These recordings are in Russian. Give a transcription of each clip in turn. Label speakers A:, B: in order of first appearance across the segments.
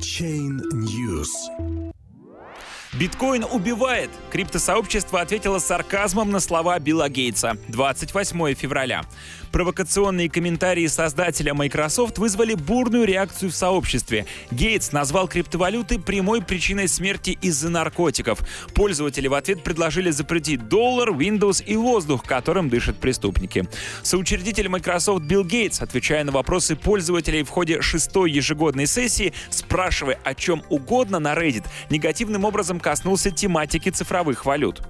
A: Chain News.
B: Биткоин убивает. Криптосообщество ответило сарказмом на слова Билла Гейтса. 28 февраля. Провокационные комментарии создателя Microsoft вызвали бурную реакцию в сообществе. Гейтс назвал криптовалюты прямой причиной смерти из-за наркотиков. Пользователи в ответ предложили запретить доллар, Windows и воздух, которым дышат преступники. Соучредитель Microsoft Билл Гейтс, отвечая на вопросы пользователей в ходе шестой ежегодной сессии, спрашивая о чем угодно на Reddit, негативным образом коснулся тематики цифровых валют.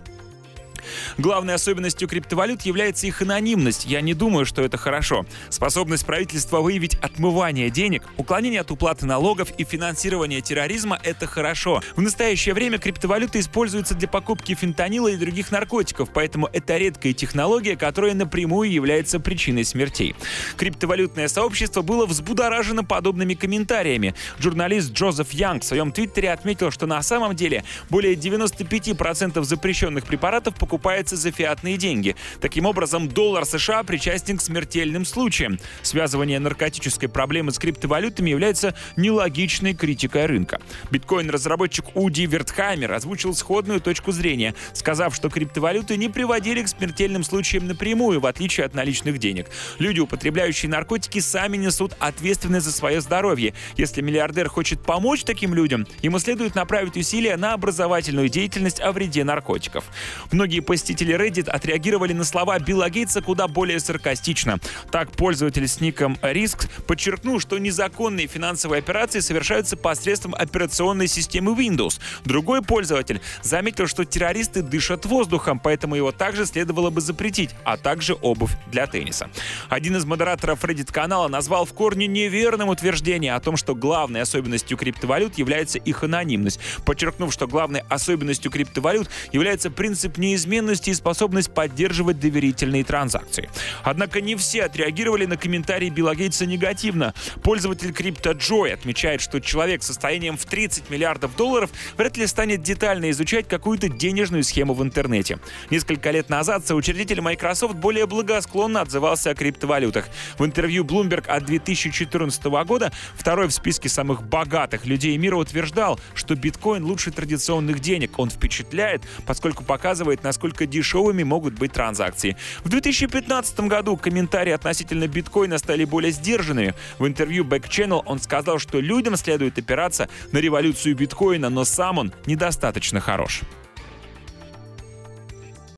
B: Главной особенностью криптовалют является их анонимность. Я не думаю, что это хорошо. Способность правительства выявить отмывание денег, уклонение от уплаты налогов и финансирование терроризма — это хорошо. В настоящее время криптовалюта используется для покупки фентанила и других наркотиков, поэтому это редкая технология, которая напрямую является причиной смертей. Криптовалютное сообщество было взбудоражено подобными комментариями. Журналист Джозеф Янг в своем твиттере отметил, что на самом деле более 95% запрещенных препаратов покупают покупается за фиатные деньги. Таким образом, доллар США причастен к смертельным случаям. Связывание наркотической проблемы с криптовалютами является нелогичной критикой рынка. Биткоин-разработчик Уди Вертхаймер озвучил сходную точку зрения, сказав, что криптовалюты не приводили к смертельным случаям напрямую, в отличие от наличных денег. Люди, употребляющие наркотики, сами несут ответственность за свое здоровье. Если миллиардер хочет помочь таким людям, ему следует направить усилия на образовательную деятельность о вреде наркотиков. Многие посетители Reddit отреагировали на слова Билла Гейтса куда более саркастично. Так, пользователь с ником Risk подчеркнул, что незаконные финансовые операции совершаются посредством операционной системы Windows. Другой пользователь заметил, что террористы дышат воздухом, поэтому его также следовало бы запретить, а также обувь для тенниса. Один из модераторов Reddit-канала назвал в корне неверным утверждение о том, что главной особенностью криптовалют является их анонимность, подчеркнув, что главной особенностью криптовалют является принцип неизменности неизменности и способность поддерживать доверительные транзакции. Однако не все отреагировали на комментарии Билла Гейтса негативно. Пользователь CryptoJoy отмечает, что человек с состоянием в 30 миллиардов долларов вряд ли станет детально изучать какую-то денежную схему в интернете. Несколько лет назад соучредитель Microsoft более благосклонно отзывался о криптовалютах. В интервью Bloomberg от 2014 года второй в списке самых богатых людей мира утверждал, что биткоин лучше традиционных денег. Он впечатляет, поскольку показывает, насколько насколько дешевыми могут быть транзакции. В 2015 году комментарии относительно биткоина стали более сдержанными. В интервью Back Channel он сказал, что людям следует опираться на революцию биткоина, но сам он недостаточно хорош.